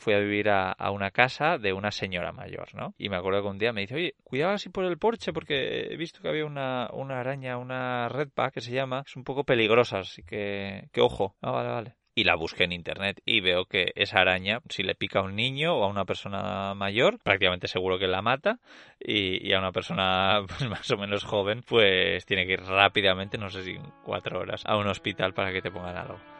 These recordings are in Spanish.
fui a vivir a, a, una casa de una señora mayor, ¿no? Y me acuerdo que un día me dice, oye, cuidado así por el porche porque he visto que había una, una araña, una redback que se llama, es un poco peligrosa, así que, que ojo. Ah, vale, vale y la busqué en internet y veo que esa araña, si le pica a un niño o a una persona mayor, prácticamente seguro que la mata y, y a una persona pues, más o menos joven, pues tiene que ir rápidamente, no sé si cuatro horas, a un hospital para que te pongan algo.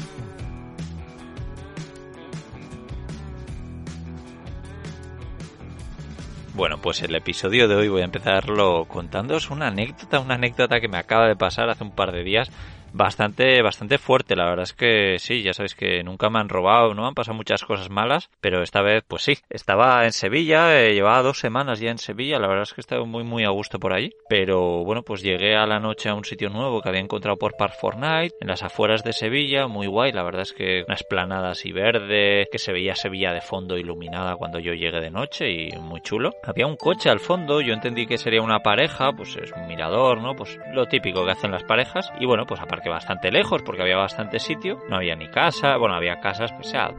Bueno, pues el episodio de hoy voy a empezarlo contándoos una anécdota, una anécdota que me acaba de pasar hace un par de días bastante, bastante fuerte. La verdad es que sí, ya sabéis que nunca me han robado, no han pasado muchas cosas malas, pero esta vez, pues sí, estaba en Sevilla, eh, llevaba dos semanas ya en Sevilla, la verdad es que estaba muy, muy a gusto por ahí, pero bueno, pues llegué a la noche a un sitio nuevo que había encontrado por Park Fortnite, en las afueras de Sevilla, muy guay, la verdad es que una esplanada así verde, que se veía Sevilla de fondo iluminada cuando yo llegué de noche y muy chulo. Había un coche al fondo, yo entendí que sería una pareja, pues es un mirador, ¿no? Pues lo típico que hacen las parejas, y bueno, pues aparte que bastante lejos porque había bastante sitio, no había ni casa, bueno, había casas, pues ya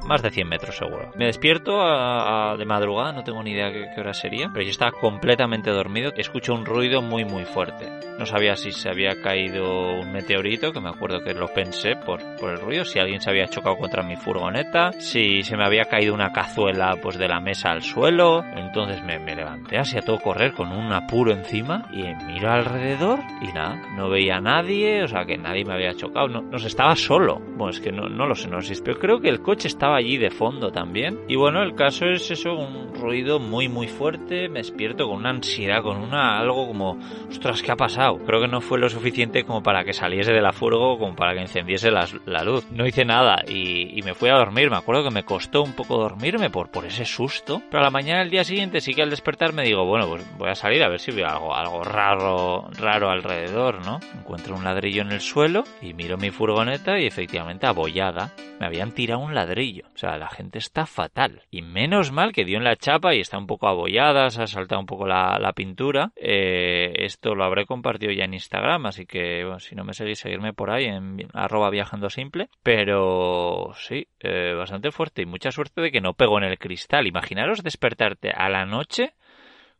más de 100 metros seguro. Me despierto de madrugada, no tengo ni idea qué, qué, hora sería, pero yo estaba completamente dormido. Escucho un ruido muy muy fuerte. No sabía si se había caído un meteorito, que me acuerdo que lo pensé por, por el ruido, si alguien se había chocado contra mi furgoneta, si se me había caído una cazuela pues de la mesa al suelo. Entonces me, levanté así a todo correr con un apuro encima y miro alrededor y nada, no veía a nadie, o sea que nadie me había chocado, no, no estaba solo. Bueno, es que no, no lo sé, no sé, pero creo que el coche estaba allí de fondo también. Y bueno, el caso es eso, un ruido muy muy fuerte, me despierto con una ansiedad, con una algo como, ostras, ¿qué ha pasado? Creo que no fue lo suficiente como para que saliese de la furgo, como para que encendiese la, luz. No hice nada y, y, me fui a dormir. Me acuerdo que me costó un poco dormirme por, por ese susto. Pero a la mañana del día siguiente sí que al despertar me digo, bueno, pues voy a salir a ver si veo algo, algo raro, raro alrededor, ¿no? Encuentro un ladrillo en el suelo y miro mi furgoneta y efectivamente abollada. Me habían tirado un ladrillo. O sea, la gente está fatal. Y menos mal que dio en la chapa y está un poco abollada, se ha saltado un poco la, pintura. Eh, esto lo habré compartido ya en Instagram, así que bueno, si no me seguís, seguirme por ahí en arroba viajando simple. Pero sí, eh, bastante fuerte y mucha suerte de que no pegó en el cristal. Imaginaros despertarte a la noche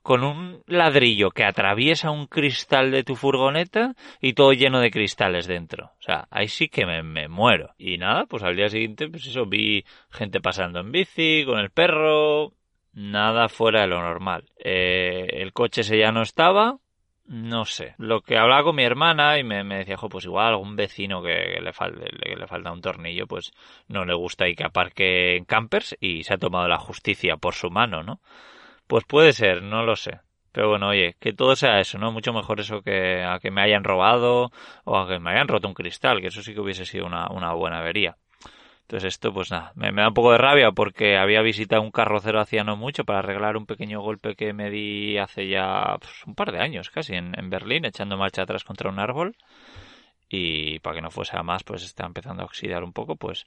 con un ladrillo que atraviesa un cristal de tu furgoneta y todo lleno de cristales dentro. O sea, ahí sí que me, muero. Y nada, pues al día siguiente, pues eso, vi gente pasando en bici, con el perro, nada fuera de lo normal. Eh, el coche ese ya no estaba, no sé. Lo que hablaba con mi hermana y me, me decía, jo, pues igual algún vecino que, le que le falta un tornillo, pues no le gusta y que aparque en campers y se ha tomado la justicia por su mano, ¿no? Pues puede ser, no lo sé. Pero bueno, oye, que todo sea eso, ¿no? Mucho mejor eso que a que me hayan robado o a que me hayan roto un cristal, que eso sí que hubiese sido una, buena avería. Entonces esto, pues nada, me, me, da un poco de rabia porque había visitado un carrocero hacía no mucho para arreglar un pequeño golpe que me di hace ya pues, un par de años casi en, en, Berlín, echando marcha atrás contra un árbol. Y para que no fuese a más, pues está empezando a oxidar un poco, pues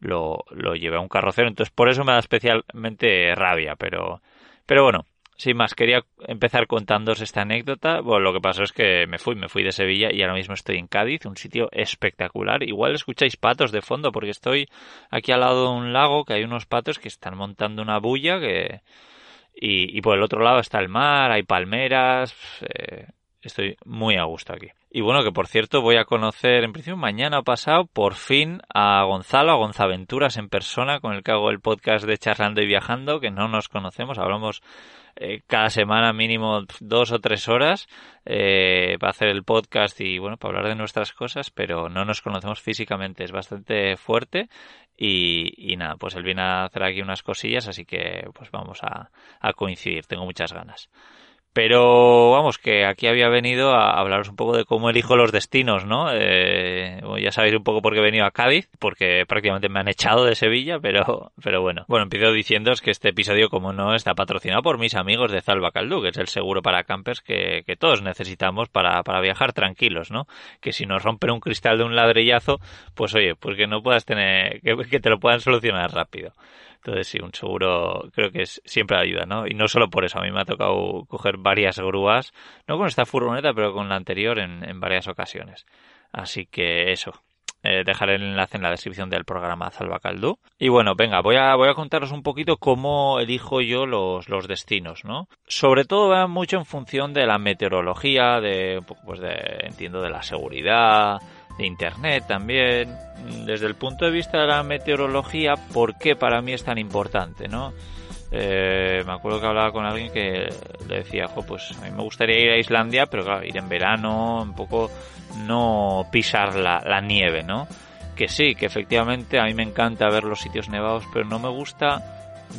lo, lo llevé a un carrocero. Entonces por eso me da especialmente rabia, pero pero bueno, sin más, quería empezar contándoos esta anécdota. Bueno, lo que pasó es que me fui, me fui de Sevilla y ahora mismo estoy en Cádiz, un sitio espectacular. Igual escucháis patos de fondo porque estoy aquí al lado de un lago que hay unos patos que están montando una bulla que... Y, y por el otro lado está el mar, hay palmeras, eh, estoy muy a gusto aquí. Y bueno, que por cierto voy a conocer en principio mañana pasado por fin a Gonzalo, a Gonzaventuras en persona, con el que hago el podcast de Charlando y Viajando, que no nos conocemos, hablamos eh, cada semana mínimo dos o tres horas eh, para hacer el podcast y bueno, para hablar de nuestras cosas, pero no nos conocemos físicamente, es bastante fuerte y, nada, pues él viene a hacer aquí unas cosillas, así que pues vamos a coincidir, tengo muchas ganas. Pero vamos, que aquí había venido a hablaros un poco de cómo elijo los destinos, ¿no? Eh, ya sabéis un poco por qué he venido a Cádiz, porque prácticamente me han echado de Sevilla, pero, pero bueno. Bueno, empiezo diciéndoos que este episodio, como no, está patrocinado por mis amigos de Zalba Caldú, que es el seguro para campers que, que todos necesitamos para, para viajar tranquilos, ¿no? Que si nos rompen un cristal de un ladrillazo, pues oye, pues que no puedas tener, que, que te lo puedan solucionar rápido. Entonces sí, un seguro creo que es, siempre ayuda, ¿no? Y no solo por eso, a mí me ha tocado coger varias grúas, no con esta furgoneta, pero con la anterior en, en varias ocasiones. Así que eso, eh, dejaré el enlace en la descripción del programa Caldú. Y bueno, venga, voy a, voy a contaros un poquito cómo elijo yo los, los destinos, ¿no? Sobre todo va mucho en función de la meteorología, de, pues de, entiendo, de la seguridad, de Internet también. Desde el punto de vista de la meteorología, ¿por qué para mí es tan importante, no? Eh, me acuerdo que hablaba con alguien que le decía, pues a mí me gustaría ir a Islandia, pero claro, ir en verano, un poco no pisar la, la nieve, ¿no? Que sí, que efectivamente a mí me encanta ver los sitios nevados, pero no me gusta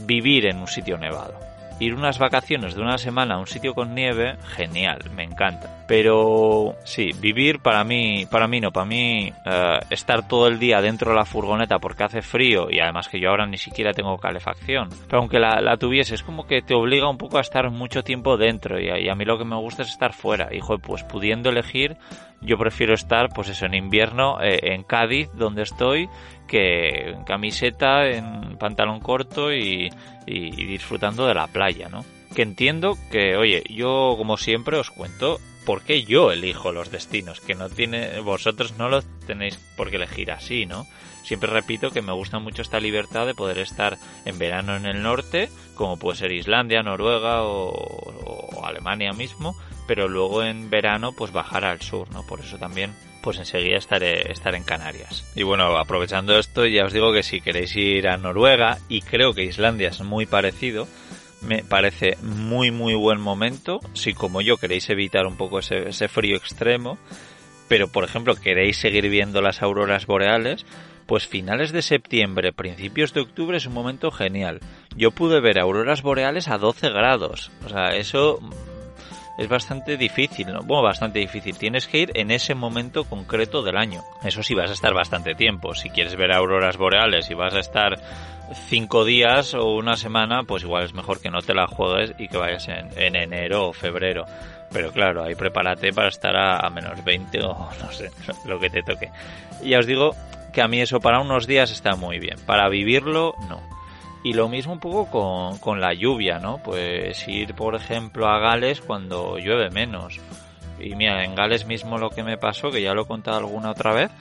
vivir en un sitio nevado ir unas vacaciones de una semana a un sitio con nieve, genial, me encanta. Pero sí, vivir para mí, para mí no, para mí eh, estar todo el día dentro de la furgoneta porque hace frío y además que yo ahora ni siquiera tengo calefacción. Pero aunque la, tuviese, es como que te obliga un poco a estar mucho tiempo dentro y, a mí lo que me gusta es estar fuera. Y pues pudiendo elegir, yo prefiero estar, pues eso, en invierno eh, en Cádiz, donde estoy, que en camiseta, en pantalón corto y, disfrutando de la playa, ¿no? Que entiendo que, oye, yo como siempre os cuento por qué yo elijo los destinos, que no tiene, vosotros no lo tenéis por qué elegir así, ¿no? Siempre repito que me gusta mucho esta libertad de poder estar en verano en el norte, como puede ser Islandia, Noruega o Alemania mismo, pero luego en verano pues bajar al sur, ¿no? Por eso también pues enseguida estaré estar en Canarias. Y bueno, aprovechando esto, ya os digo que si queréis ir a Noruega y creo que Islandia es muy parecido, me parece muy muy buen momento si como yo queréis evitar un poco ese, frío extremo, pero por ejemplo queréis seguir viendo las auroras boreales, pues finales de septiembre, principios de octubre es un momento genial. Yo pude ver auroras boreales a 12 grados. O sea, eso es bastante difícil, ¿no? Bueno, bastante difícil. Tienes que ir en ese momento concreto del año. Eso sí, vas a estar bastante tiempo. Si quieres ver auroras boreales y vas a estar cinco días o una semana, pues igual es mejor que no te la juegues y que vayas en, enero o febrero. Pero claro, ahí prepárate para estar a, menos 20 o no sé, lo que te toque. Ya os digo que a mí eso para unos días está muy bien. Para vivirlo, no. Y lo mismo un poco con, con la lluvia, ¿no? Pues ir, por ejemplo, a Gales cuando llueve menos. Y mira, en Gales mismo lo que me pasó, que ya lo he contado alguna otra vez,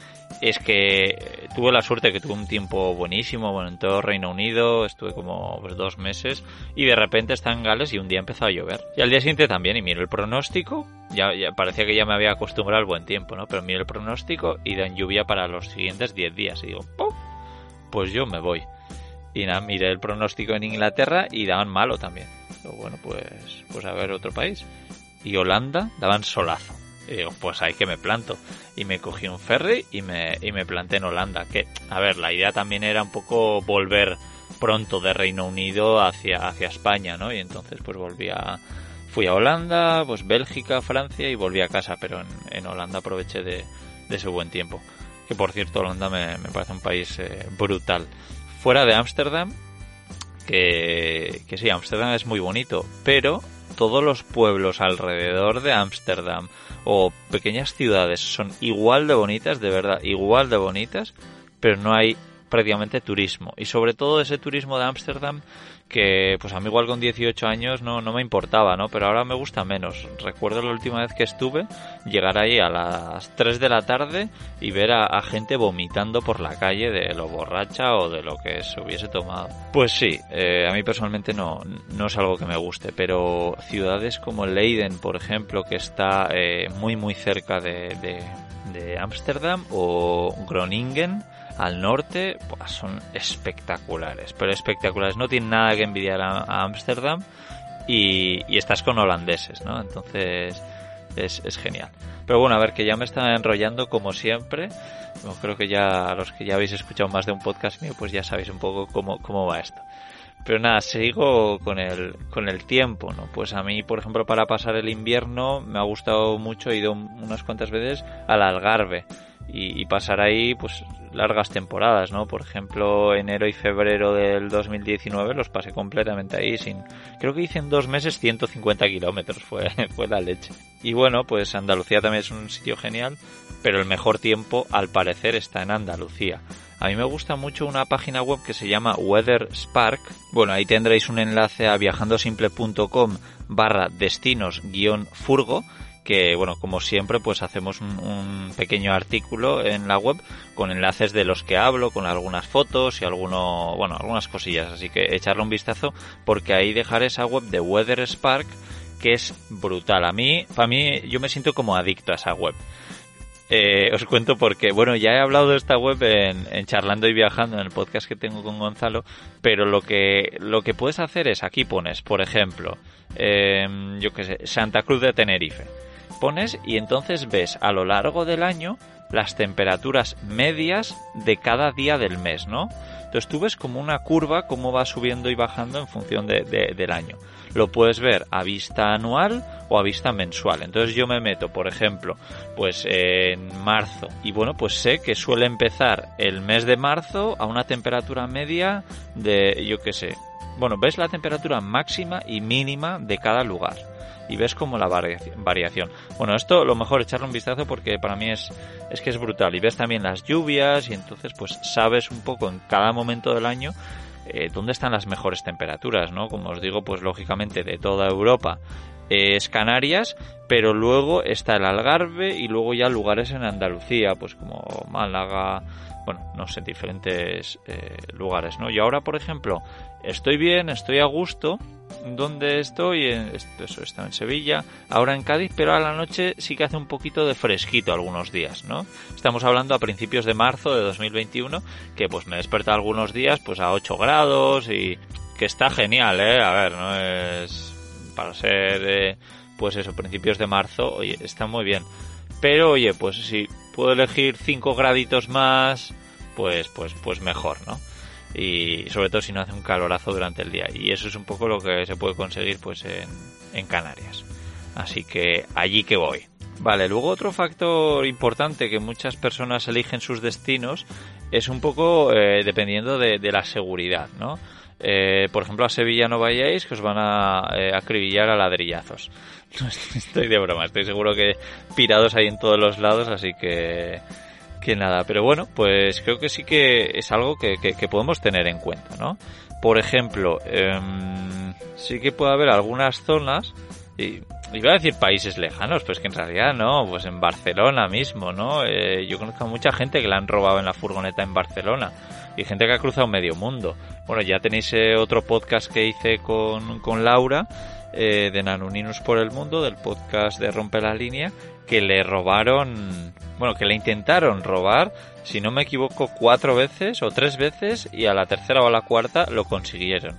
es que tuve la suerte que tuve un tiempo buenísimo, bueno, en todo Reino Unido, estuve como pues, dos meses, y de repente está en Gales y un día empezó a llover. Y al día siguiente también, y miro el pronóstico, ya, ya parecía que ya me había acostumbrado al buen tiempo, ¿no? Pero miro el pronóstico y dan lluvia para los siguientes 10 días, y digo, ¡pum! Pues yo me voy. Y nada, miré el pronóstico en Inglaterra y daban malo también. Pero bueno, pues, pues a ver otro país. Y Holanda daban solazo. Y pues ahí que me planto. Y me cogí un ferry y me, y me planté en Holanda. Que, a ver, la idea también era un poco volver pronto de Reino Unido hacia, hacia España, ¿no? Y entonces pues volví a... Fui a Holanda, pues Bélgica, Francia y volví a casa, pero en, Holanda aproveché de, ese buen tiempo. Que por cierto, Holanda me, me parece un país eh, brutal fuera de Ámsterdam, que, que sí, Ámsterdam es muy bonito, pero todos los pueblos alrededor de Ámsterdam o pequeñas ciudades son igual de bonitas, de verdad, igual de bonitas, pero no hay prácticamente turismo. Y sobre todo ese turismo de Ámsterdam que pues a mí igual con 18 años no, no me importaba, ¿no? Pero ahora me gusta menos. Recuerdo la última vez que estuve, llegar ahí a las 3 de la tarde y ver a, gente vomitando por la calle de lo borracha o de lo que se hubiese tomado. Pues sí, eh, a mí personalmente no, no es algo que me guste, pero ciudades como Leiden, por ejemplo, que está eh, muy muy cerca de Ámsterdam, o Groningen, al norte pues, son espectaculares, pero espectaculares. No tienen nada que envidiar a Ámsterdam y, estás con holandeses, ¿no? Entonces es, es, genial. Pero bueno, a ver, que ya me está enrollando como siempre. creo que ya los que ya habéis escuchado más de un podcast mío, pues ya sabéis un poco cómo, cómo va esto. Pero nada, sigo con el, con el tiempo, ¿no? Pues a mí, por ejemplo, para pasar el invierno me ha gustado mucho, he ido unas cuantas veces al Algarve y, pasar ahí pues largas temporadas, ¿no? Por ejemplo, enero y febrero del 2019 los pasé completamente ahí sin... Creo que hice en dos meses 150 kilómetros, fue, fue la leche. Y bueno, pues Andalucía también es un sitio genial, pero el mejor tiempo al parecer está en Andalucía. A mí me gusta mucho una página web que se llama Weather Spark. Bueno, ahí tendréis un enlace a viajandosimple.com barra destinos guion furgo que bueno como siempre pues hacemos un, pequeño artículo en la web con enlaces de los que hablo con algunas fotos y alguno bueno algunas cosillas. Así que echarle un vistazo porque ahí dejaré esa web de Weather Spark que es brutal. A mí para mí yo me siento como adicto a esa web. Eh, os cuento porque, bueno, ya he hablado de esta web en, Charlando y Viajando, en el podcast que tengo con Gonzalo, pero lo que, lo que puedes hacer es, aquí pones, por ejemplo, eh, yo qué sé, Santa Cruz de Tenerife pones y entonces ves a lo largo del año las temperaturas medias de cada día del mes, ¿no? Entonces tú ves como una curva, cómo va subiendo y bajando en función de, del año. Lo puedes ver a vista anual o a vista mensual. Entonces yo me meto, por ejemplo, pues en marzo y bueno, pues sé que suele empezar el mes de marzo a una temperatura media de, yo qué sé, bueno, ves la temperatura máxima y mínima de cada lugar y ves como la variación. Bueno, esto lo mejor echarle un vistazo porque para mí es, es que es brutal. Y ves también las lluvias y entonces pues sabes un poco en cada momento del año eh, dónde están las mejores temperaturas, ¿no? Como os digo, pues lógicamente de toda Europa es Canarias, pero luego está el Algarve y luego ya lugares en Andalucía, pues como Málaga, bueno, no sé, diferentes eh, lugares, ¿no? Y ahora, por ejemplo, estoy bien, estoy a gusto, donde estoy, eso está en Sevilla, ahora en Cádiz, pero a la noche sí que hace un poquito de fresquito algunos días, ¿no? Estamos hablando a principios de marzo de 2021, que pues me desperta algunos días pues a 8 grados y que está genial, ¿eh? A ver, no es para ser, eh, pues eso, principios de marzo, oye, está muy bien. Pero oye, pues si puedo elegir 5 graditos más, pues, pues, pues mejor, ¿no? Y sobre todo si no hace un calorazo durante el día. Y eso es un poco lo que se puede conseguir pues en, Canarias. Así que allí que voy. Vale luego otro factor importante que muchas personas eligen sus destinos es un poco eh, dependiendo de, la seguridad no eh, por ejemplo a Sevilla no vayáis que os van a eh, acribillar a ladrillazos. Estoy de broma estoy seguro que pirados hay en todos los lados así que que nada. Pero bueno, pues creo que sí que es algo que, que, podemos tener en cuenta, ¿no? Por ejemplo, em, sí que puede haber algunas zonas, y iba a decir países lejanos, pues que en realidad no, pues en Barcelona mismo, ¿no? Eh, yo conozco a mucha gente que la han robado en la furgoneta en Barcelona y gente que ha cruzado medio mundo. Bueno, ya tenéis eh, otro podcast que hice con, con Laura eh, de Nanuninus por el Mundo, del podcast de Rompe la Línea, que le robaron, bueno, que le intentaron robar, si no me equivoco, cuatro veces o tres veces y a la tercera o a la cuarta lo consiguieron.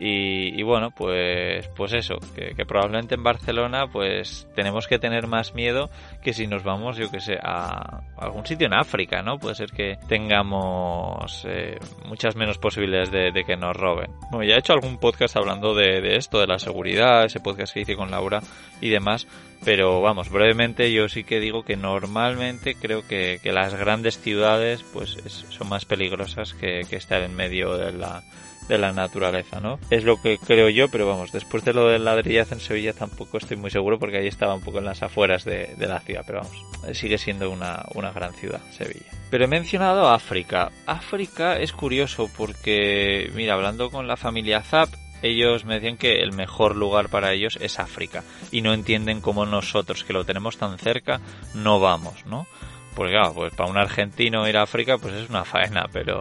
Y, bueno, pues, pues eso, que, probablemente en Barcelona pues tenemos que tener más miedo que si nos vamos, yo que sé, a, algún sitio en África, ¿no? Puede ser que tengamos eh, muchas menos posibilidades de, que nos roben. Bueno, ya he hecho algún podcast hablando de, esto, de la seguridad, ese podcast que hice con Laura y demás, pero vamos, brevemente yo sí que digo que normalmente creo que, las grandes ciudades pues son más peligrosas que, que estar en medio de la de la naturaleza, ¿no? Es lo que creo yo, pero vamos, después de lo del ladrillazo en Sevilla tampoco estoy muy seguro porque ahí estaba un poco en las afueras de, la ciudad, pero vamos, sigue siendo una, una gran ciudad, Sevilla. Pero he mencionado África. África es curioso porque, mira, hablando con la familia Zap, ellos me decían que el mejor lugar para ellos es África y no entienden cómo nosotros que lo tenemos tan cerca no vamos, ¿no? Porque claro, pues para un argentino ir a África pues es una faena, pero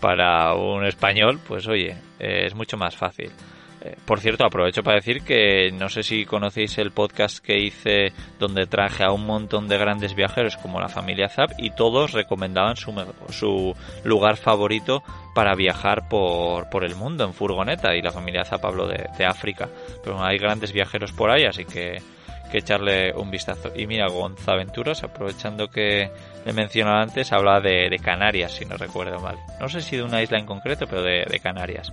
para un español, pues oye, es mucho más fácil. Eh, por cierto, aprovecho para decir que no sé si conocéis el podcast que hice donde traje a un montón de grandes viajeros como la familia Zap y todos recomendaban su, su lugar favorito para viajar por, por, el mundo en furgoneta y la familia Zap habló de, de África. Pero hay grandes viajeros por ahí, así que que echarle un vistazo. Y mira, Gonzaventuras, aprovechando que le mencionaba antes, habla de, Canarias, si no recuerdo mal. No sé si de una isla en concreto, pero de, de Canarias.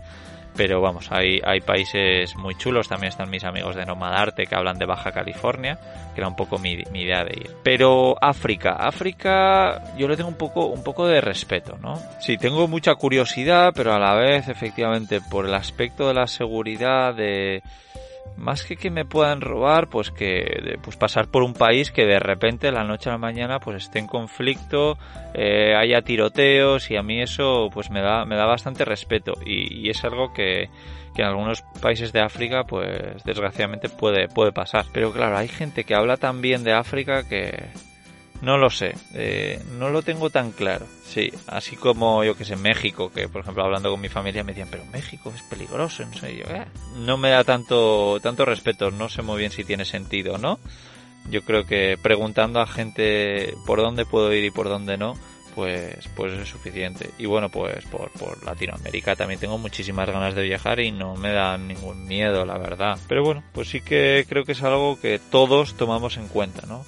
Pero vamos, hay, hay países muy chulos. También están mis amigos de Nomadarte que hablan de Baja California, que era un poco mi, mi, idea de ir. Pero África, África, yo le tengo un poco, un poco de respeto, ¿no? Sí, tengo mucha curiosidad, pero a la vez, efectivamente, por el aspecto de la seguridad, de más que que me puedan robar, pues que pues pasar por un país que de repente la noche a la mañana pues esté en conflicto, eh, haya tiroteos y a mí eso pues me da me da bastante respeto y, es algo que, que, en algunos países de África pues desgraciadamente puede puede pasar. Pero claro, hay gente que habla tan bien de África que no lo sé, eh, no lo tengo tan claro. Sí, así como yo que sé, México, que por ejemplo hablando con mi familia me decían, pero México es peligroso, no sé, yo, eh, no me da tanto, tanto respeto, no sé muy bien si tiene sentido no. Yo creo que preguntando a gente por dónde puedo ir y por dónde no, pues, pues es suficiente. Y bueno, pues por, por Latinoamérica también tengo muchísimas ganas de viajar y no me da ningún miedo, la verdad. Pero bueno, pues sí que creo que es algo que todos tomamos en cuenta, ¿no?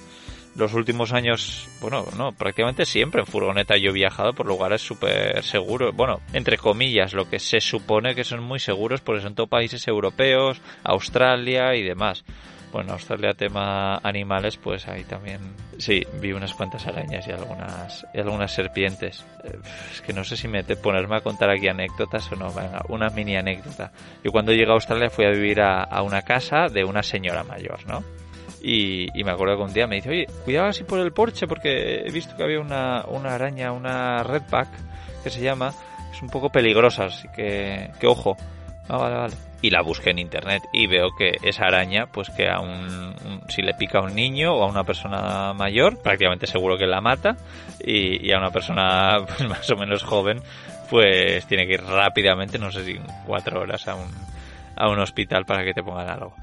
Los últimos años, bueno, no, prácticamente siempre en furgoneta yo he viajado por lugares súper seguros, bueno, entre comillas, lo que se supone que son muy seguros porque son todos países europeos, Australia y demás. Bueno, Australia tema animales, pues ahí también sí, vi unas cuantas arañas y algunas y algunas serpientes. Eh, es que no sé si me te ponerme a contar aquí anécdotas o no. Venga, una mini anécdota. Yo cuando llegué a Australia fui a vivir a, a una casa de una señora mayor, ¿no? Y, me acuerdo que un día me dice, oye, cuidado así por el porche porque he visto que había una, una araña, una redback, que se llama, es un poco peligrosa, así que, que ojo. Ah, vale, vale. Y la busqué en internet y veo que esa araña, pues que a un, si le pica a un niño o a una persona mayor, prácticamente seguro que la mata. Y, y a una persona pues, más o menos joven, pues tiene que ir rápidamente, no sé si cuatro horas a un, a un hospital para que te pongan algo.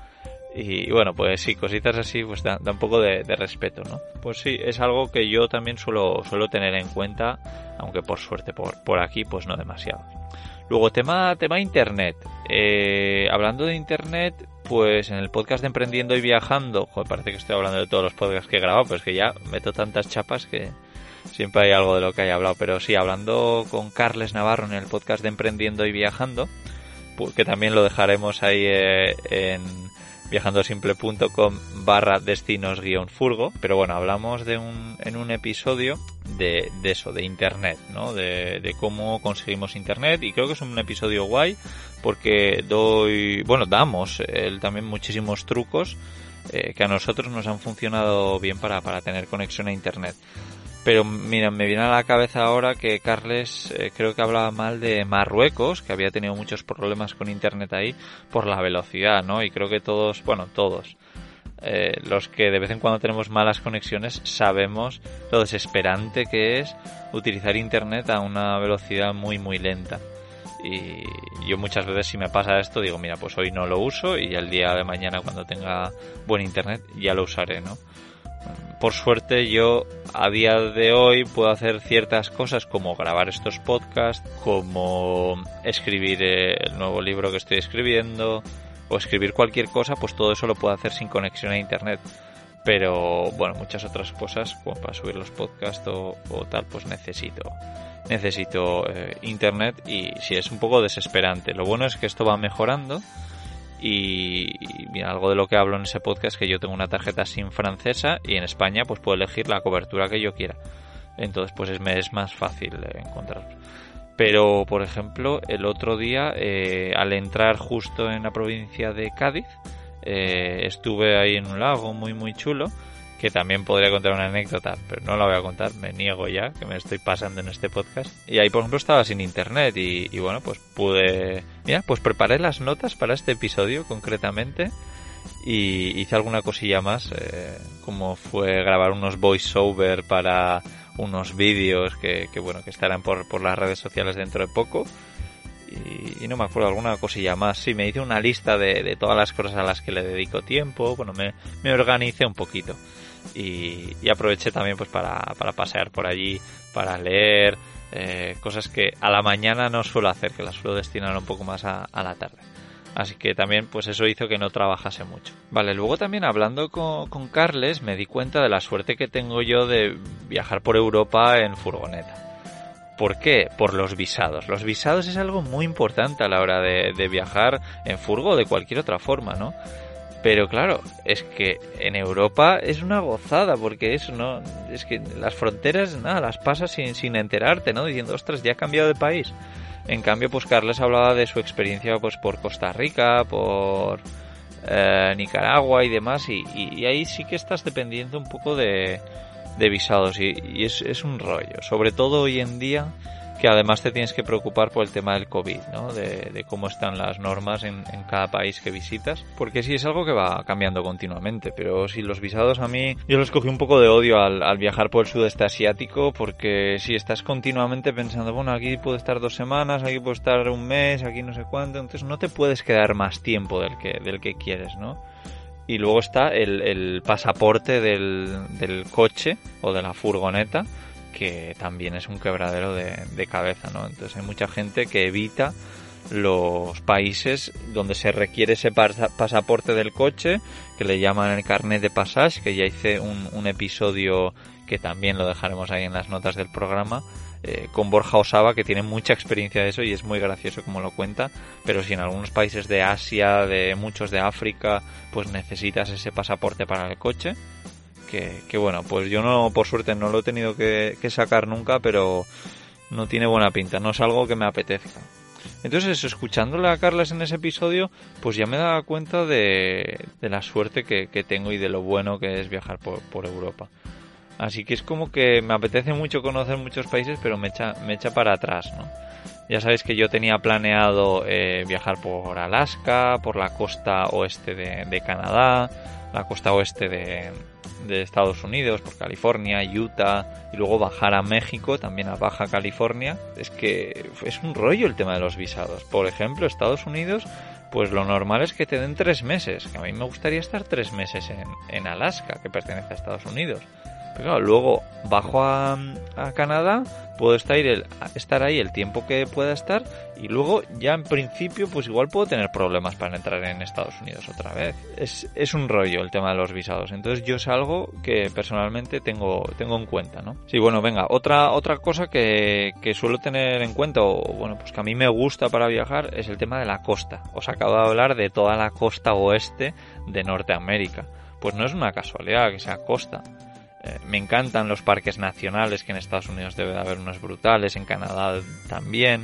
Y bueno, pues sí, cositas así, pues da, un poco de, respeto, ¿no? Pues sí, es algo que yo también suelo, suelo tener en cuenta, aunque por suerte por, por aquí, pues no demasiado. Luego, tema, tema internet. Eh, hablando de internet, pues en el podcast de Emprendiendo y Viajando, joder, parece que estoy hablando de todos los podcasts que he grabado, pero es que ya meto tantas chapas que siempre hay algo de lo que haya hablado. Pero sí, hablando con Carles Navarro en el podcast de Emprendiendo y Viajando, que también lo dejaremos ahí eh, en viajandosimple.com barra destinos guion furgo. Pero bueno, hablamos de un, en un episodio de, de eso, de internet, ¿no? De, de, cómo conseguimos internet y creo que es un episodio guay porque doy, bueno, damos él también muchísimos trucos eh, que a nosotros nos han funcionado bien para, para tener conexión a internet. Pero mira, me viene a la cabeza ahora que Carles eh, creo que hablaba mal de Marruecos, que había tenido muchos problemas con internet ahí por la velocidad, ¿no? Y creo que todos, bueno, todos, eh, los que de vez en cuando tenemos malas conexiones sabemos lo desesperante que es utilizar internet a una velocidad muy muy lenta. Y yo muchas veces si me pasa esto digo, mira, pues hoy no lo uso y el día de mañana cuando tenga buen internet ya lo usaré, ¿no? Por suerte yo a día de hoy puedo hacer ciertas cosas como grabar estos podcasts, como escribir eh, el nuevo libro que estoy escribiendo o escribir cualquier cosa, pues todo eso lo puedo hacer sin conexión a internet. Pero bueno, muchas otras cosas, como para subir los podcasts o, tal, pues necesito necesito eh, internet y si es un poco desesperante. Lo bueno es que esto va mejorando y, algo de lo que hablo en ese podcast es que yo tengo una tarjeta SIM francesa y en España pues puedo elegir la cobertura que yo quiera. Entonces pues es, es más fácil de encontrar. Pero, por ejemplo, el otro día, eh, al entrar justo en la provincia de Cádiz, eh, estuve ahí en un lago muy, muy chulo, que también podría contar una anécdota, pero no la voy a contar, me niego ya, que me estoy pasando en este podcast. Y ahí, por ejemplo, estaba sin internet y, y bueno, pues pude... Mira, pues preparé las notas para este episodio concretamente y hice alguna cosilla más, eh, como fue grabar unos voiceover para unos vídeos que, que, bueno, que estarán por, por las redes sociales dentro de poco. Y, no me acuerdo alguna cosilla más. Sí, me hice una lista de, de, todas las cosas a las que le dedico tiempo. Bueno, me, me organicé un poquito. Y, aproveché también pues para, para pasear por allí, para leer, eh, cosas que a la mañana no suelo hacer, que las suelo destinar un poco más a, a la tarde. Así que también pues eso hizo que no trabajase mucho. Vale, luego también hablando con, con, Carles me di cuenta de la suerte que tengo yo de viajar por Europa en furgoneta. ¿Por qué? Por los visados. Los visados es algo muy importante a la hora de, de viajar en furgo o de cualquier otra forma, ¿no? Pero claro, es que en Europa es una gozada, porque eso no, es que las fronteras, nada, las pasas sin, sin enterarte, ¿no? Diciendo, ostras, ya he cambiado de país. En cambio, pues Carles hablaba de su experiencia pues por Costa Rica, por eh, Nicaragua y demás, y, y, y, ahí sí que estás dependiendo un poco de, de visados, y, y es, es, un rollo. Sobre todo hoy en día, que además te tienes que preocupar por el tema del COVID, ¿no? De, de cómo están las normas en, en, cada país que visitas, porque sí es algo que va cambiando continuamente, pero si los visados a mí, yo los cogí un poco de odio al, al viajar por el sudeste asiático, porque si estás continuamente pensando, bueno, aquí puedo estar dos semanas, aquí puedo estar un mes, aquí no sé cuánto, entonces no te puedes quedar más tiempo del que, del que quieres, ¿no? Y luego está el, el pasaporte del, del coche o de la furgoneta, que también es un quebradero de, cabeza, ¿no? Entonces hay mucha gente que evita los países donde se requiere ese pasaporte del coche, que le llaman el carnet de passage, que ya hice un, un episodio que también lo dejaremos ahí en las notas del programa, eh, con Borja Osaba, que tiene mucha experiencia de eso y es muy gracioso como lo cuenta, pero si en algunos países de Asia, de muchos de África, pues necesitas ese pasaporte para el coche, que, bueno, pues yo no, por suerte no lo he tenido que, sacar nunca, pero no tiene buena pinta, no es algo que me apetezca. Entonces, escuchándole a Carles en ese episodio, pues ya me daba cuenta de, la suerte que, tengo y de lo bueno que es viajar por, Europa. Así que es como que me apetece mucho conocer muchos países, pero me echa, para atrás, ¿no? Ya sabéis que yo tenía planeado eh, viajar por Alaska, por la costa oeste de Canadá, la costa oeste de, de Estados Unidos, por California, Utah, y luego bajar a México, también a Baja California. Es que es un rollo el tema de los visados. Por ejemplo, Estados Unidos, pues lo normal es que te den tres meses, que a mí me gustaría estar tres meses en, en Alaska, que pertenece a Estados Unidos. Pero luego bajo a, Canadá, puedo estar ahí el tiempo que pueda estar y luego ya en principio pues igual puedo tener problemas para entrar en Estados Unidos otra vez. Es, es un rollo el tema de los visados. Entonces yo es algo que personalmente tengo, tengo en cuenta, ¿no? Sí, bueno, venga, otra, otra cosa que, que suelo tener en cuenta, o bueno, pues que a mí me gusta para viajar, es el tema de la costa. Os acabo de hablar de toda la costa oeste de Norteamérica. Pues no es una casualidad que sea costa me encantan los parques nacionales, que en Estados Unidos debe de haber unos brutales, en Canadá también.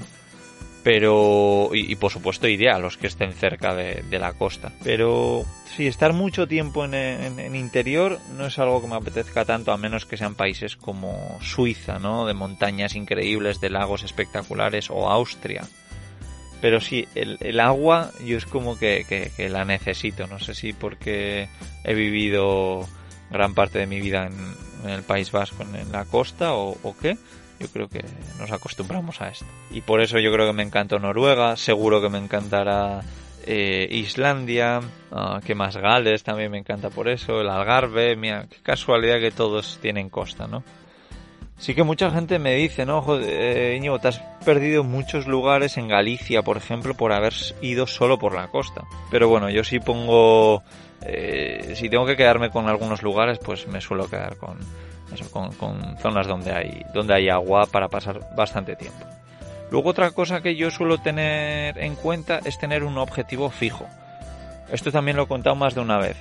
Pero, y, por supuesto iría a los que estén cerca de, la costa. Pero sí, estar mucho tiempo en, interior no es algo que me apetezca tanto, a menos que sean países como Suiza, ¿no? De montañas increíbles, de lagos espectaculares, o Austria. Pero sí, el, agua yo es como que la necesito. No sé si porque he vivido gran parte de mi vida en, el País Vasco, en, la costa o, qué. Yo creo que nos acostumbramos a esto. Y por eso yo creo que me encantó Noruega, seguro que me encantará eh, Islandia, uh, que más Gales también me encanta por eso, el Algarve, mira, qué casualidad que todos tienen costa, ¿no? Sí que mucha gente me dice, no, joder, eh, Íñigo, te has perdido muchos lugares en Galicia, por ejemplo, por haber ido solo por la costa. Pero bueno, yo sí pongo eh, si tengo que quedarme con algunos lugares, pues me suelo quedar con zonas donde hay, donde hay agua para pasar bastante tiempo. Luego otra cosa que yo suelo tener en cuenta es tener un objetivo fijo. Esto también lo he contado más de una vez.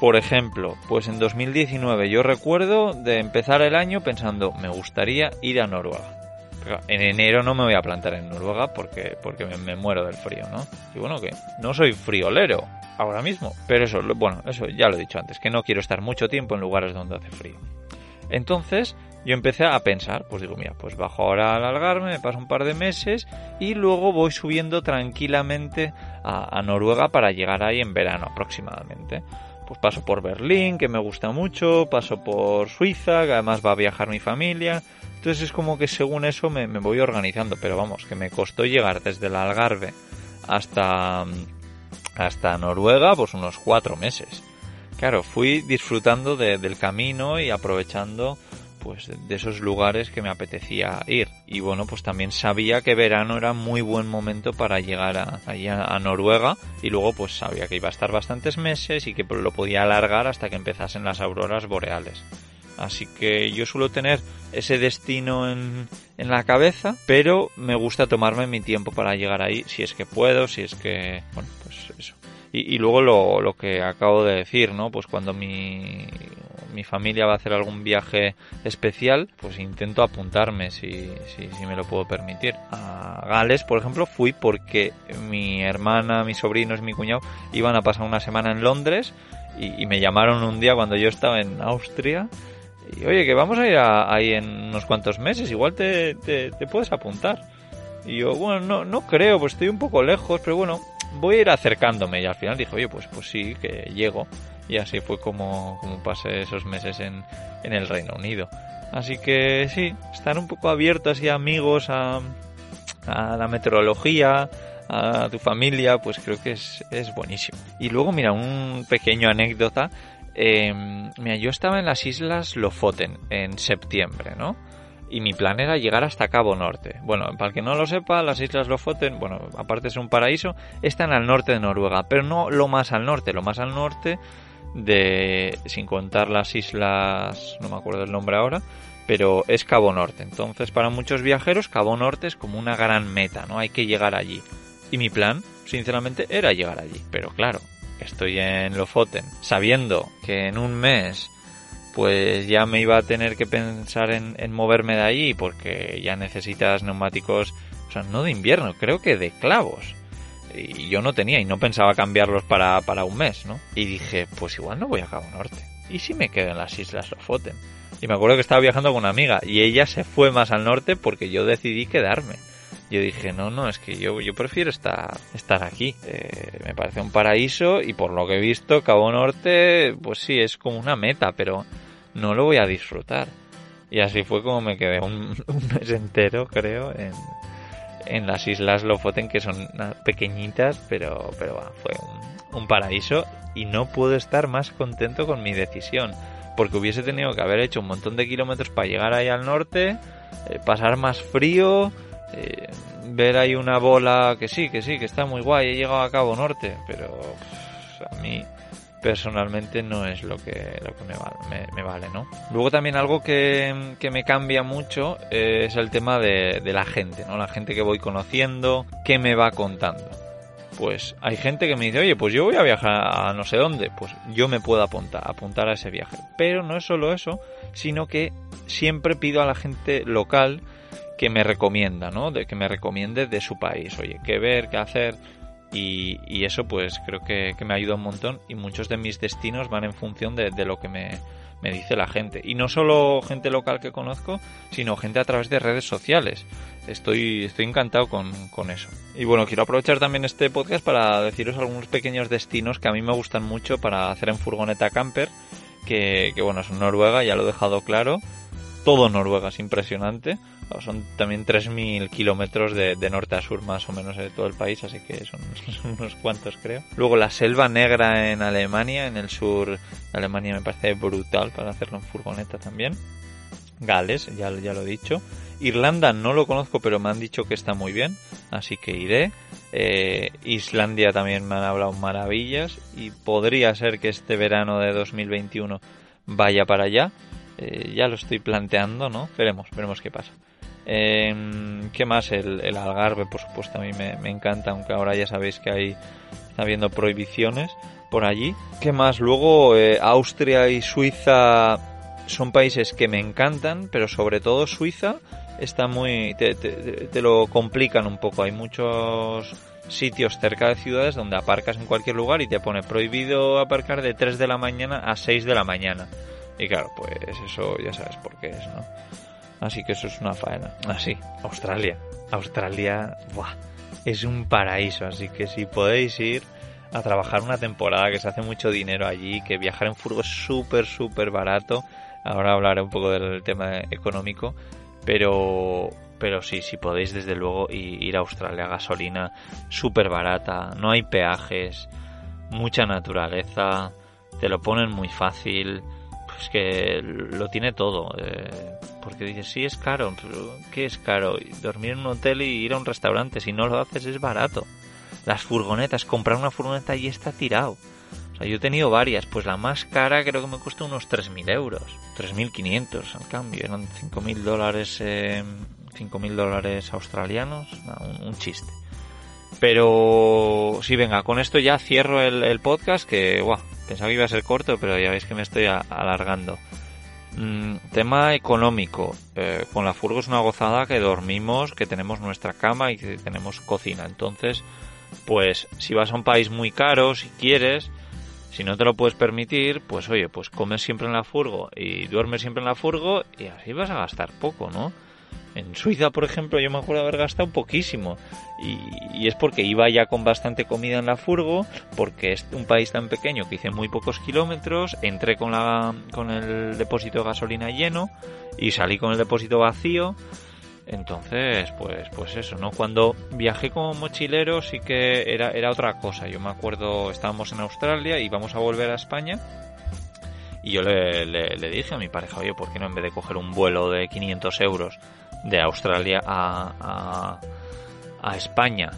Por ejemplo, pues en 2019 yo recuerdo de empezar el año pensando me gustaría ir a Noruega. en enero no me voy a plantar en Noruega porque, porque me, muero del frío, ¿no? Y bueno, que no soy friolero ahora mismo, pero eso, bueno, eso ya lo he dicho antes, que no quiero estar mucho tiempo en lugares donde hace frío. Entonces yo empecé a pensar, pues digo, mira, pues bajo ahora al Algarve, me paso un par de meses y luego voy subiendo tranquilamente a, Noruega para llegar ahí en verano aproximadamente pues paso por Berlín, que me gusta mucho, paso por Suiza, que además va a viajar mi familia. Entonces es como que según eso me, voy organizando, pero vamos, que me costó llegar desde el Algarve hasta, hasta Noruega, pues unos cuatro meses. Claro, fui disfrutando del camino y aprovechando pues de esos lugares que me apetecía ir. Y bueno, pues también sabía que verano era muy buen momento para llegar a, a, Noruega y luego pues sabía que iba a estar bastantes meses y que lo podía alargar hasta que empezasen las auroras boreales. Así que yo suelo tener ese destino en, en, la cabeza, pero me gusta tomarme mi tiempo para llegar ahí, si es que puedo, si es que... Bueno, pues eso. Y, luego lo, lo, que acabo de decir, ¿no? Pues cuando mi, mi familia va a hacer algún viaje especial, pues intento apuntarme si, si, me lo puedo permitir. A Gales, por ejemplo, fui porque mi hermana, mis sobrinos y mi cuñado iban a pasar una semana en Londres y, me llamaron un día cuando yo estaba en Austria. Y oye, que vamos a ir ahí en unos cuantos meses, igual te, te, te puedes apuntar. Y yo, bueno, no, no creo, pues estoy un poco lejos, pero bueno, voy a ir acercándome. Y al final dije, oye, pues, pues sí, que llego y así fue como, como pasé esos meses en, en el Reino Unido. Así que sí, estar un poco abiertos y amigos a, a la meteorología, a tu familia, pues creo que es, es buenísimo. Y luego, mira, un pequeño anécdota. Eh, mira, yo estaba en las islas Lofoten en septiembre, ¿no? y mi plan era llegar hasta Cabo Norte. Bueno, para el que no lo sepa, las Islas Lofoten, bueno, aparte ser un paraíso, están al norte de Noruega, pero no lo más al norte, lo más al norte de, sin contar las islas, no me acuerdo el nombre ahora, pero es Cabo Norte. Entonces, para muchos viajeros, Cabo Norte es como una gran meta, ¿no? Hay que llegar allí. Y mi plan, sinceramente, era llegar allí. Pero claro, estoy en Lofoten, sabiendo que en un mes, pues ya me iba a tener que pensar en, moverme de allí, porque ya necesitas neumáticos, o sea, no de invierno, creo que de clavos y yo no tenía y no pensaba cambiarlos para, para un mes, ¿no? Y dije, pues igual no voy a Cabo Norte. ¿Y si me quedo en las Islas Lofoten? Y me acuerdo que estaba viajando con una amiga y ella se fue más al norte porque yo decidí quedarme. Yo dije, no, no, es que yo, yo prefiero estar, estar aquí. Eh, me parece un paraíso y por lo que he visto, Cabo Norte, pues sí, es como una meta, pero no lo voy a disfrutar. Y así fue como me quedé un, un mes entero, creo, en, en las islas Lofoten, que son pequeñitas, pero, pero fue un, paraíso y no puedo estar más contento con mi decisión, porque hubiese tenido que haber hecho un montón de kilómetros para llegar ahí al norte, eh, pasar más frío, eh, ver ahí una bola que sí, que sí, que está muy guay, he llegado a Cabo Norte, pero a mí personalmente no es lo que, lo que me, vale, ¿no? Luego también algo que, que me cambia mucho es el tema de, de, la gente, ¿no? La gente que voy conociendo, qué me va contando. Pues hay gente que me dice, oye, pues yo voy a viajar a no sé dónde, pues yo me puedo apuntar, apuntar a ese viaje. Pero no es solo eso, sino que siempre pido a la gente local que me recomienda, ¿no? De que me recomiende de su país, oye, qué ver, qué hacer, y, eso pues creo que, me ayuda un montón y muchos de mis destinos van en función de, lo que me, dice la gente. Y no solo gente local que conozco, sino gente a través de redes sociales. Estoy, estoy encantado con, eso. Y bueno, quiero aprovechar también este podcast para deciros algunos pequeños destinos que a mí me gustan mucho para hacer en furgoneta camper. Que, que bueno, son Noruega, ya lo he dejado claro. Todo Noruega es impresionante son también 3.000 kilómetros de, norte a sur más o menos de todo el país, así que son, unos cuantos creo. Luego la selva negra en Alemania, en el sur de Alemania me parece brutal para hacerlo en furgoneta también. Gales, ya, ya lo he dicho. Irlanda no lo conozco, pero me han dicho que está muy bien, así que iré. Eh, Islandia también me han hablado maravillas y podría ser que este verano de 2021 vaya para allá. Eh, ya lo estoy planteando, ¿no? Veremos, veremos qué pasa. Eh, ¿Qué más? El, el, Algarve, por supuesto, a mí me, me, encanta, aunque ahora ya sabéis que hay, está habiendo prohibiciones por allí. ¿Qué más? Luego, eh, Austria y Suiza son países que me encantan, pero sobre todo Suiza está muy... te, te lo complican un poco. Hay muchos sitios cerca de ciudades donde aparcas en cualquier lugar y te pone prohibido aparcar de 3 de la mañana a 6 de la mañana. Y claro, pues eso ya sabes por qué es, ¿no? Así que eso es una faena. Así, ah, Australia. Australia, buah, es un paraíso. Así que si podéis ir a trabajar una temporada que se hace mucho dinero allí, que viajar en furgo es súper, súper barato. Ahora hablaré un poco del tema económico, pero, pero sí, si podéis desde luego ir a Australia, gasolina súper barata, no hay peajes, mucha naturaleza, te lo ponen muy fácil, pues que lo tiene todo. Eh, porque dices, sí es caro, pero ¿qué es caro? Dormir en un hotel y ir a un restaurante, si no lo haces es barato. Las furgonetas, comprar una furgoneta y está tirado. O sea, yo he tenido varias, pues la más cara creo que me cuesta unos 3.000 euros, 3.500 al cambio, eran 5.000 dólares, eh, 5.000 dólares australianos, un, chiste. Pero sí, venga, con esto ya cierro el, podcast que, guau, pensaba que iba a ser corto, pero ya veis que me estoy alargando. Mm, tema económico. Eh, con la furgo es una gozada que dormimos, que tenemos nuestra cama y que tenemos cocina. Entonces, pues si vas a un país muy caro, si quieres, si no te lo puedes permitir, pues oye, pues comes siempre en la furgo y duermes siempre en la furgo y así vas a gastar poco, ¿no? En Suiza, por ejemplo, yo me acuerdo haber gastado poquísimo. Y, es porque iba ya con bastante comida en la furgo, porque es un país tan pequeño que hice muy pocos kilómetros, entré con, la, con el depósito de gasolina lleno y salí con el depósito vacío. Entonces, pues, pues eso, ¿no? Cuando viajé como mochilero sí que era, era otra cosa. Yo me acuerdo, estábamos en Australia y íbamos a volver a España. Y yo le, le dije a mi pareja, oye, ¿por qué no en vez de coger un vuelo de 500 euros de Australia a, a, España.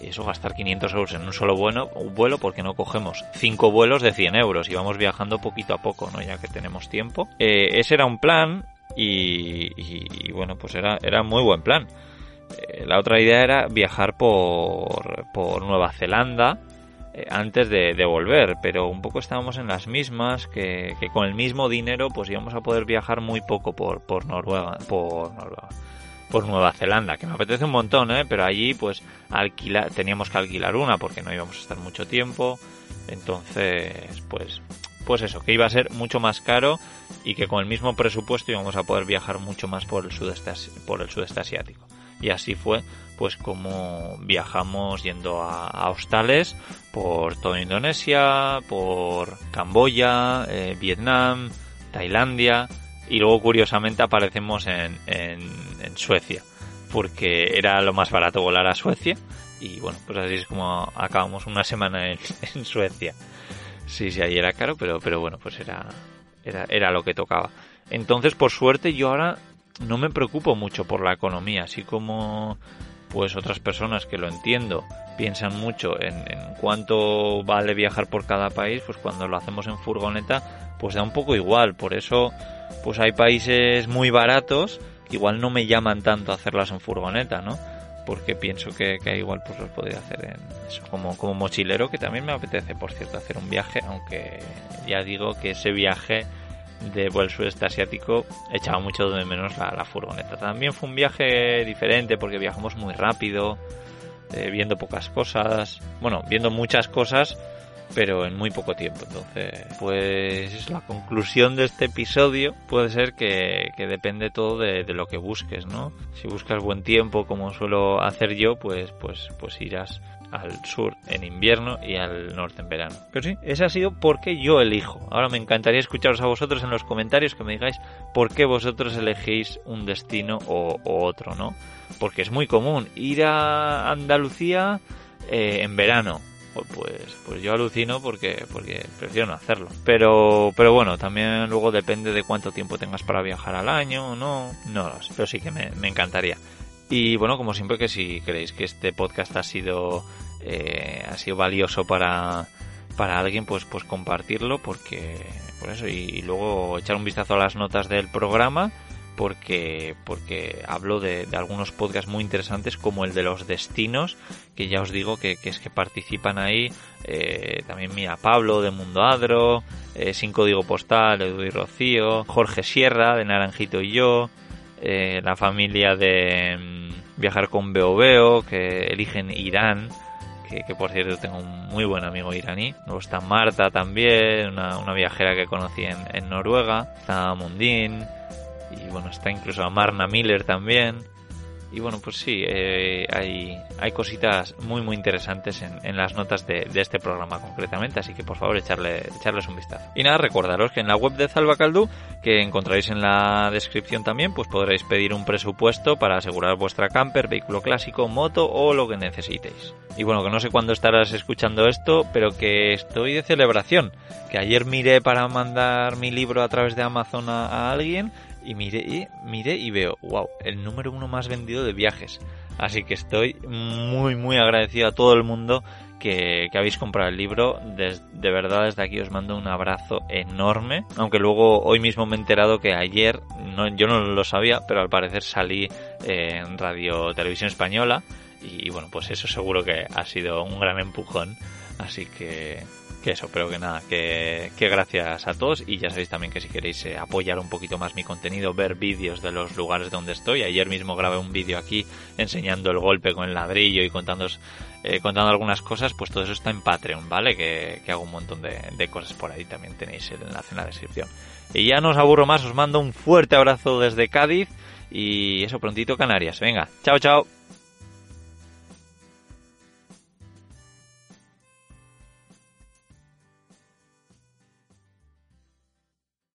Y eso gastar 500 euros en un solo vuelo, un vuelo porque no cogemos cinco vuelos de 100 euros y vamos viajando poquito a poco, ¿no? Ya que tenemos tiempo. Eh, ese era un plan y, bueno, pues era, era muy buen plan. Eh, la otra idea era viajar por, por Nueva Zelanda antes de, de, volver, pero un poco estábamos en las mismas, que, que, con el mismo dinero pues íbamos a poder viajar muy poco por, por Noruega, por Noruega, por Nueva Zelanda, que me apetece un montón, ¿eh? pero allí pues alquilar, teníamos que alquilar una porque no íbamos a estar mucho tiempo, entonces pues pues eso, que iba a ser mucho más caro y que con el mismo presupuesto íbamos a poder viajar mucho más por el sudeste, por el sudeste asiático. Y así fue pues como viajamos yendo a, hostales por toda Indonesia, por Camboya, eh, Vietnam, Tailandia y luego curiosamente aparecemos en, en, Suecia porque era lo más barato volar a Suecia. Y bueno pues así es como acabamos una semana en, en Suecia. Sí sí ahí era caro pero pero bueno pues era era era lo que tocaba. Entonces por suerte yo ahora no me preocupo mucho por la economía así como pues otras personas que lo entiendo piensan mucho en, cuánto vale viajar por cada país, pues cuando lo hacemos en furgoneta, pues da un poco igual. Por eso, pues hay países muy baratos que igual no me llaman tanto a hacerlas en furgoneta, ¿no? Porque pienso que, que igual pues los podría hacer en eso, como, como mochilero, que también me apetece, por cierto, hacer un viaje, aunque ya digo que ese viaje de el sudeste asiático echaba mucho de menos la, furgoneta. También fue un viaje diferente porque viajamos muy rápido, eh, viendo pocas cosas, bueno, viendo muchas cosas, pero en muy poco tiempo. Entonces, pues es la conclusión de este episodio. Puede ser que, que depende todo de, de, lo que busques, ¿no? Si buscas buen tiempo, como suelo hacer yo, pues, pues, pues irás al sur en invierno y al norte en verano. Pero sí, ese ha sido porque yo elijo. Ahora me encantaría escucharos a vosotros en los comentarios que me digáis por qué vosotros elegís un destino o, otro, ¿no? Porque es muy común ir a Andalucía eh, en verano. Pues, pues yo alucino porque, porque prefiero no hacerlo. Pero, pero bueno, también luego depende de cuánto tiempo tengas para viajar al año no. No lo sé, pero sí que me encantaría. Y bueno, como siempre que si creéis que este podcast ha sido eh, ha sido valioso para, para alguien, pues pues compartirlo porque por eso y, luego echar un vistazo a las notas del programa porque, porque hablo de, algunos podcasts muy interesantes como el de los destinos, que ya os digo que, es que participan ahí eh, también mira Pablo de Mundo Adro, eh, Sin Código Postal, Edu y Rocío, Jorge Sierra de Naranjito y yo, eh, la familia de mm, Viajar con Beo Beo, que eligen Irán, que, por cierto tengo un muy buen amigo iraní. Luego está Marta también, una, viajera que conocí en, Noruega, está Mundín, y bueno, está incluso a Marna Miller también. Y bueno, pues sí, eh, hay, hay cositas muy muy interesantes en, las notas de, este programa concretamente, así que por favor echarle, echarles un vistazo. Y nada, recordaros que en la web de Zalbacaldu, que encontraréis en la descripción también, pues podréis pedir un presupuesto para asegurar vuestra camper, vehículo clásico, moto o lo que necesitéis. Y bueno, que no sé cuándo estarás escuchando esto, pero que estoy de celebración, que ayer miré para mandar mi libro a través de Amazon a alguien y miré y miré y veo, wow, el número uno más vendido de viajes. Así que estoy muy muy agradecido a todo el mundo que, habéis comprado el libro. de verdad desde aquí os mando un abrazo enorme. Aunque luego hoy mismo me he enterado que ayer, no, yo no lo sabía, pero al parecer salí en Radio Televisión Española. Y bueno, pues eso seguro que ha sido un gran empujón. Así que que eso, pero que nada, que, gracias a todos y ya sabéis también que si queréis eh, apoyar un poquito más mi contenido, ver vídeos de los lugares donde estoy, ayer mismo grabé un vídeo aquí enseñando el golpe con el ladrillo y eh, contando algunas cosas, pues todo eso está en Patreon, ¿vale? Que, hago un montón de, de cosas por ahí, también tenéis el enlace en la descripción. Y ya no os aburro más, os mando un fuerte abrazo desde Cádiz y eso prontito Canarias. Venga, chao chao.